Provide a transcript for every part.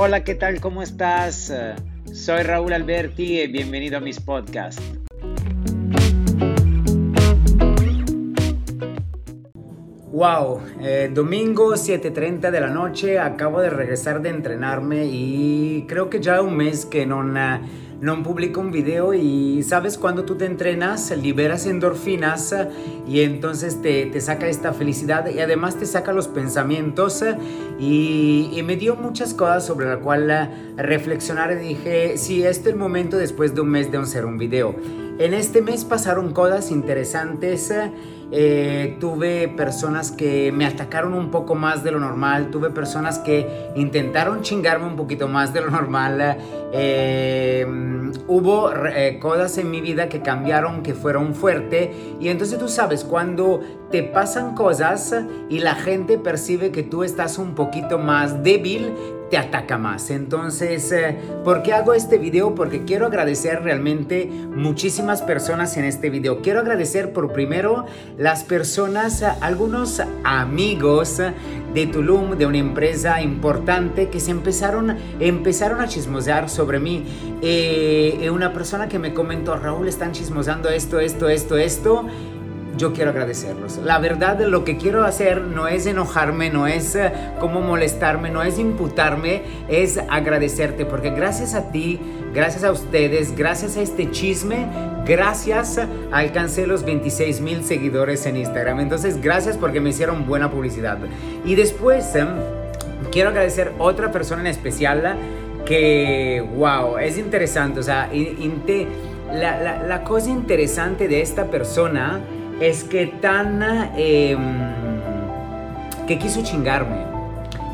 Hola, ¿qué tal? ¿Cómo estás? Soy Raúl Alberti y bienvenido a mis podcasts. Wow, eh, domingo 7.30 de la noche, acabo de regresar de entrenarme y creo que ya un mes que no... no publico un video y sabes cuando tú te entrenas liberas endorfinas y entonces te, te saca esta felicidad y además te saca los pensamientos y, me dio muchas cosas sobre la cual reflexionar y dije sí, este es el momento después de un mes de hacer un video. En este mes pasaron cosas interesantes eh, tuve personas que me atacaron un poco más de lo normal, tuve personas que intentaron chingarme un poquito más de lo normal. Eh, hubo eh, cosas en mi vida que cambiaron, que fueron fuertes. Y entonces tú sabes, cuando te pasan cosas y la gente percibe que tú estás un poquito más débil, te ataca más. Entonces, eh, ¿por qué hago este video? Porque quiero agradecer realmente muchísimas personas en este video. Quiero agradecer por primero las personas, algunos amigos de Tulum, de una empresa importante que se empezaron, empezaron a chismosear sobre mí. Eh, una persona que me comentó, Raúl, están chismosando esto, esto, esto, esto yo quiero agradecerlos. La verdad, lo que quiero hacer no es enojarme, no es eh, como molestarme, no es imputarme, es agradecerte, porque gracias a ti, gracias a ustedes, gracias a este chisme, gracias alcancé los 26 mil seguidores en Instagram. Entonces, gracias porque me hicieron buena publicidad. Y después, em, quiero agradecer a otra persona en especial que, wow, es interesante, o sea, la, la, la cosa interesante de esta persona es que tan... Em, que quiso chingarme.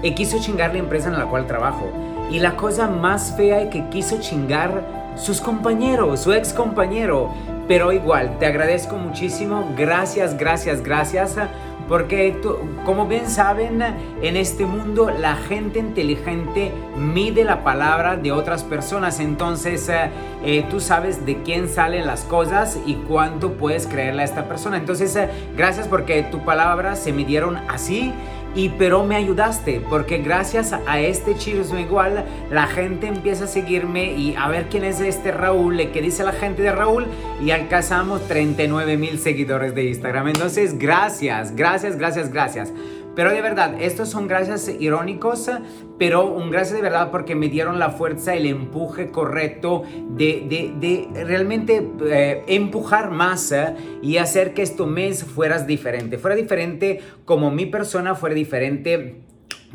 Y quiso chingar la empresa en la cual trabajo. Y la cosa más fea es que quiso chingar sus compañeros, su ex compañero. Pero igual, te agradezco muchísimo. Gracias, gracias, gracias porque como bien saben, en este mundo la gente inteligente mide la palabra de otras personas. Entonces eh, eh, tú sabes de quién salen las cosas y cuánto puedes creerle a esta persona. Entonces eh, gracias porque tu palabra se midieron así y pero me ayudaste porque gracias a este chisme igual la gente empieza a seguirme y a ver quién es este Raúl, qué dice la gente de Raúl y alcanzamos 39 mil seguidores de Instagram. Entonces, gracias, gracias, gracias, gracias. Pero de verdad, estos son gracias irónicos, pero un gracias de verdad porque me dieron la fuerza, el empuje correcto de, de, de realmente eh, empujar más eh, y hacer que este mes fueras diferente. Fuera diferente como mi persona, fuera diferente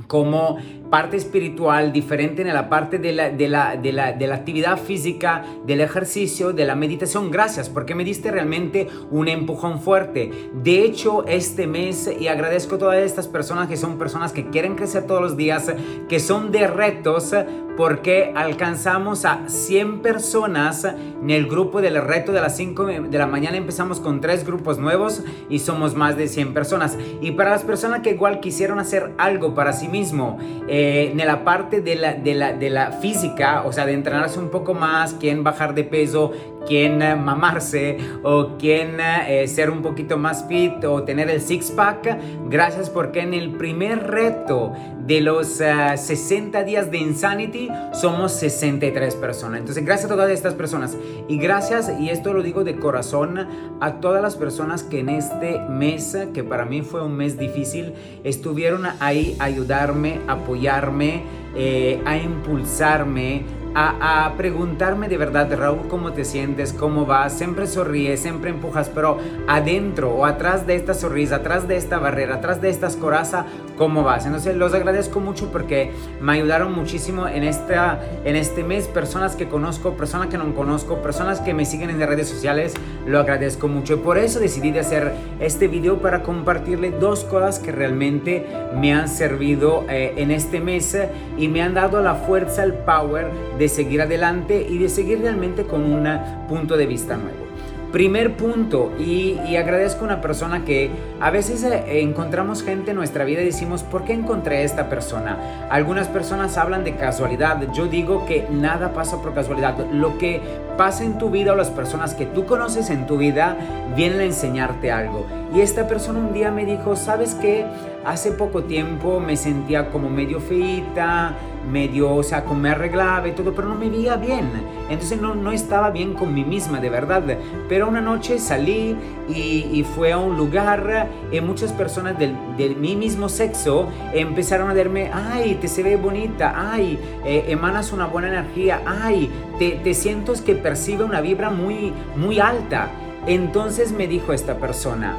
como parte espiritual, diferente en la parte de la, de, la, de, la, de la, actividad física, del ejercicio, de la meditación. Gracias, porque me diste realmente un empujón fuerte. De hecho, este mes, y agradezco a todas estas personas que son personas que quieren crecer todos los días, que son de retos, porque alcanzamos a 100 personas en el grupo del reto de las 5 de la mañana. Empezamos con tres grupos nuevos y somos más de 100 personas. Y para las personas que igual quisieron hacer algo para sí mismo, eh, en la parte de la, de, la, de la física, o sea, de entrenarse un poco más, quién bajar de peso, quién eh, mamarse o quién eh, ser un poquito más fit o tener el six pack. Gracias porque en el primer reto de los 60 días de Insanity somos 63 personas. Entonces, gracias a todas estas personas y gracias, y esto lo digo de corazón, a todas las personas que en este mes, que para mí fue un mes difícil, estuvieron ahí a ayudarme, apoyarme, eh, a impulsarme, a, preguntarme de verdad, Raúl, ¿cómo te sientes? ¿Cómo vas? Siempre sonríes, siempre empujas, pero adentro o atrás de esta sonrisa, atrás de esta barrera, atrás de esta coraza, ¿cómo vas? Entonces los agradezco mucho porque me ayudaron muchísimo en, esta, en este mes, personas que conozco, personas que no conozco, personas que me siguen en las redes sociales, lo agradezco mucho. Y por eso decidí de hacer este video para compartirle dos cosas que realmente me han servido eh, en este mes y me han dado la fuerza, el power de seguir adelante y de seguir realmente con un punto de vista nuevo. Primer punto, y, agradezco a una persona que A veces eh, encontramos gente en nuestra vida y decimos, ¿por qué encontré a esta persona? Algunas personas hablan de casualidad. Yo digo que nada pasa por casualidad. Lo que pasa en tu vida o las personas que tú conoces en tu vida vienen a enseñarte algo. Y esta persona un día me dijo, ¿sabes qué? Hace poco tiempo me sentía como medio feita, medio, o sea, como me arreglaba y todo, pero no me veía bien. Entonces no, no estaba bien con mí misma, de verdad. Pero una noche salí y, fue a un lugar y muchas personas del, de mi mismo sexo empezaron a decirme, ay, te se ve bonita, ay, eh, emanas una buena energía, ay, te, te siento que percibe una vibra muy, muy alta. Entonces me dijo esta persona,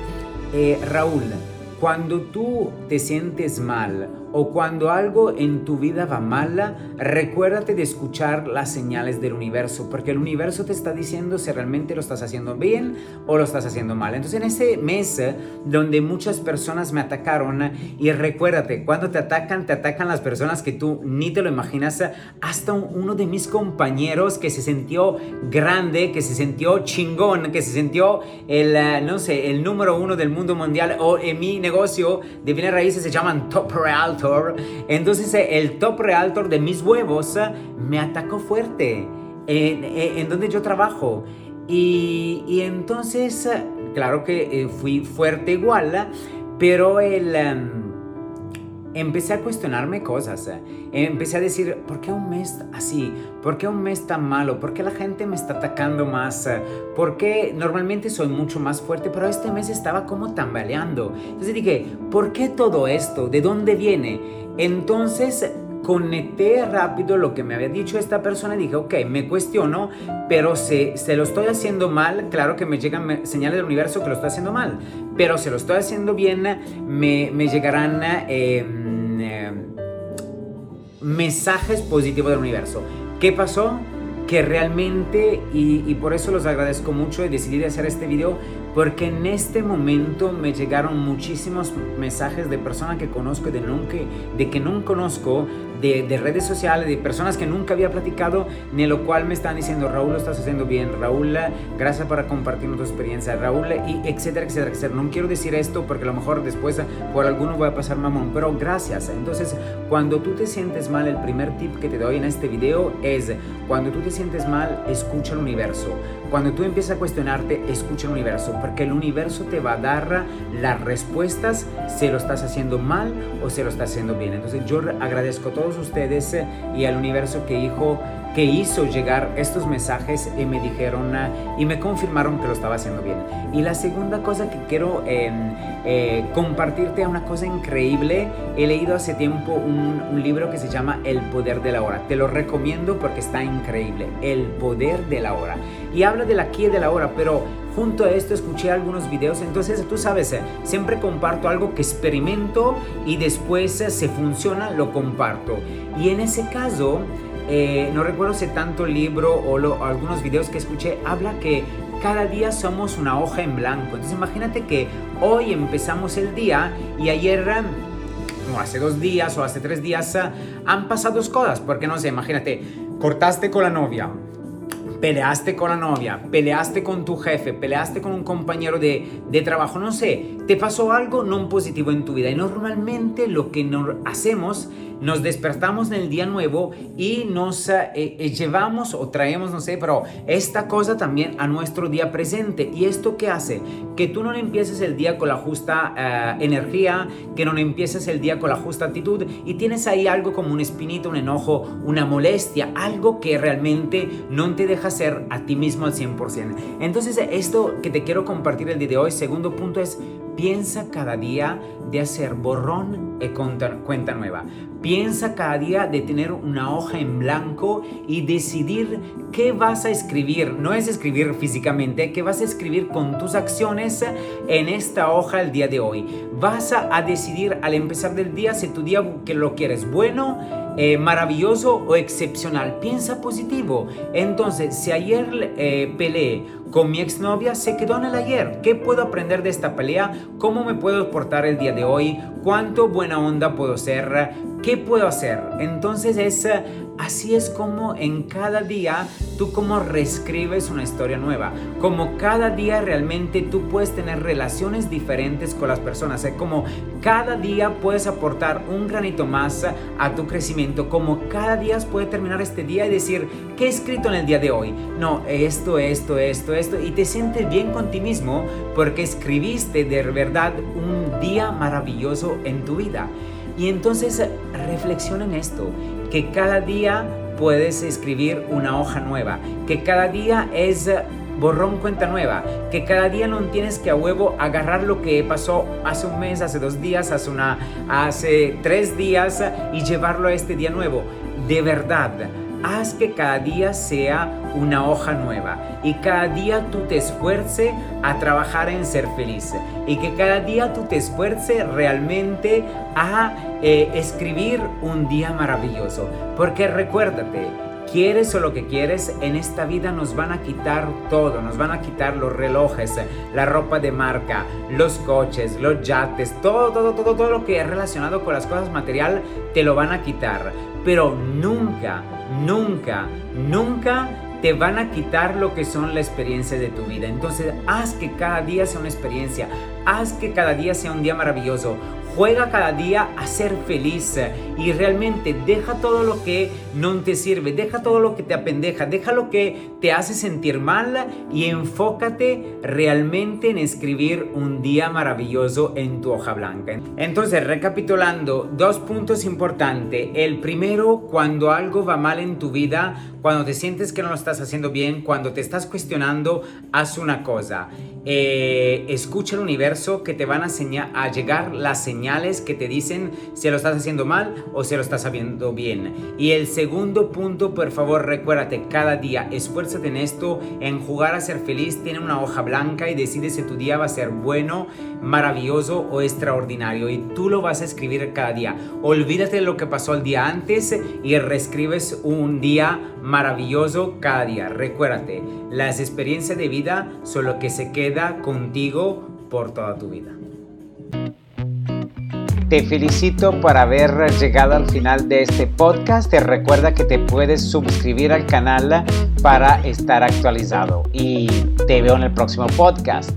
eh, Raúl, cuando tú te sientes mal o cuando algo en tu vida va mal, recuérdate de escuchar las señales del universo, porque el universo te está diciendo si realmente lo estás haciendo bien o lo estás haciendo mal. Entonces en ese mes donde muchas personas me atacaron, y recuérdate, cuando te atacan, te atacan las personas que tú ni te lo imaginas, hasta uno de mis compañeros que se sintió grande, que se sintió chingón, que se sintió el, eh, no sé, el número uno del mundo mundial, o en mi negocio de bienes raíces se llaman Top Real entonces eh, el top realtor de mis huevos eh, me atacó fuerte en, donde yo trabajo. Y, entonces, eh, claro que fui fuerte igual, pero el... Em, empecé a cuestionarme cosas. Eh. Empecé a decir, ¿por qué un mes así? ¿Por qué un mes tan malo? ¿Por qué la gente me está atacando más? Eh. ¿Por qué normalmente soy mucho más fuerte, pero este mes estaba como tambaleando? Entonces dije, ¿por qué todo esto? ¿De dónde viene? Entonces conecté rápido lo que me había dicho esta persona y dije, ok, me cuestiono, pero si se lo estoy haciendo mal, claro que me llegan señales del universo que lo estoy haciendo mal, pero si lo estoy haciendo bien, me, me llegarán... Eh, mensajes positivos del universo. ¿Qué pasó? Que realmente, y, y, por eso los agradezco mucho y decidí hacer este video, porque en este momento me llegaron muchísimos mensajes de personas que conozco de, nunca, de que no conozco, de, redes sociales, de personas que nunca había platicado, ni lo cual me están diciendo, Raúl, lo estás haciendo bien, Raúl, gracias por compartir tu experiencia, Raúl, y etcétera, etcétera, etcétera. No quiero decir esto porque a lo mejor después por alguno voy a pasar mamón, pero gracias. Entonces, cuando tú te sientes mal, el primer tip que te doy en este video es, cuando tú te sientes mal, escucha el universo. Cuando tú empiezas a cuestionarte, escucha el universo, porque el universo te va a dar las respuestas si lo estás haciendo mal o si lo estás haciendo bien. Entonces, yo agradezco a todos ustedes eh, y al universo que hizo que hizo llegar estos mensajes y me dijeron y me confirmaron que lo estaba haciendo bien. Y la segunda cosa que quiero em, eh, compartirte es una cosa increíble. He leído hace tiempo un, libro que se llama El Poder de la Hora. Te lo recomiendo porque está increíble. El Poder de la Hora. Y habla del aquí y de la hora, pero junto a esto escuché algunos videos. Entonces tú sabes, eh, siempre comparto algo que experimento y después eh, se funciona, lo comparto. Y en ese caso... Eh, no recuerdo si tanto libro o, algunos videos que escuché, habla que cada día somos una hoja en blanco. Entonces imagínate que hoy empezamos el día y ayer, o hace dos días o hace tres días, han pasado cosas. Porque no sé, imagínate, cortaste con la novia, peleaste con la novia, peleaste con tu jefe, peleaste con un compañero de, de, trabajo, no sé, te pasó algo no positivo en tu vida. Y normalmente lo que hacemos nos despertamos en el día nuevo y nos eh, eh, llevamos o traemos, no sé, pero esta cosa también a nuestro día presente. ¿Y esto qué hace? Que tú no empieces el día con la justa eh, energía, que no empieces el día con la justa actitud y tienes ahí algo como un espinito, un enojo, una molestia, algo que realmente no te deja ser a ti mismo al 100%. Entonces, esto que te quiero compartir el día de hoy, segundo punto es Piensa cada día de hacer borrón y cuenta nueva. Piensa cada día de tener una hoja en blanco y decidir qué vas a escribir. No es escribir físicamente, qué vas a escribir con tus acciones en esta hoja el día de hoy. Vas a, decidir al empezar del día si tu día que lo quieres bueno, eh, maravilloso o excepcional. Piensa positivo. Entonces, si ayer eh, peleé con mi exnovia, se quedó en el ayer. ¿Qué puedo aprender de esta pelea? ¿Cómo me puedo portar el día de hoy? ¿Cuánto buena onda puedo ser? ¿Qué puedo hacer? Entonces es Así es como en cada día tú como reescribes una historia nueva. Como cada día realmente tú puedes tener relaciones diferentes con las personas. Es como cada día puedes aportar un granito más a tu crecimiento. Como cada día puedes terminar este día y decir, ¿qué he escrito en el día de hoy? No, esto, esto, esto, esto. Y te sientes bien con ti mismo porque escribiste de verdad un día maravilloso en tu vida. Y entonces reflexiona en esto que cada día puedes escribir una hoja nueva, que cada día es borrón cuenta nueva, que cada día no tienes que a huevo agarrar lo que pasó hace un mes, hace dos días, hace una, hace tres días y llevarlo a este día nuevo. De verdad, haz que cada día sea una hoja nueva y cada día tú te esfuerces a trabajar en ser feliz y que cada día tú te esfuerces realmente a eh, escribir un día maravilloso. Porque recuérdate, quieres o lo que quieres, en esta vida nos van a quitar todo, nos van a quitar los relojes, la ropa de marca, los coches, los yates, todo, todo, todo, todo lo que es relacionado con las cosas material, te lo van a quitar. Pero nunca, nunca, nunca te van a quitar lo que son la experiencia de tu vida. Entonces, haz que cada día sea una experiencia, haz que cada día sea un día maravilloso. Juega cada día a ser feliz y realmente deja todo lo que no te sirve, deja todo lo que te apendeja, deja lo que te hace sentir mal y enfócate realmente en escribir un día maravilloso en tu hoja blanca. Entonces, recapitulando, dos puntos importantes. El primero, cuando algo va mal en tu vida, cuando te sientes que no lo estás haciendo bien, cuando te estás cuestionando, haz una cosa. Eh, escucha el universo que te van a, a llegar las que te dicen si lo estás haciendo mal o si lo estás haciendo bien. Y el segundo punto, por favor, recuérdate, cada día esfuérzate en esto, en jugar a ser feliz, tiene una hoja blanca y decide si tu día va a ser bueno, maravilloso o extraordinario. Y tú lo vas a escribir cada día. Olvídate de lo que pasó el día antes y reescribes un día maravilloso cada día. Recuérdate, las experiencias de vida son lo que se queda contigo por toda tu vida. Te felicito por haber llegado al final de este podcast. Te recuerda que te puedes suscribir al canal para estar actualizado. Y te veo en el próximo podcast.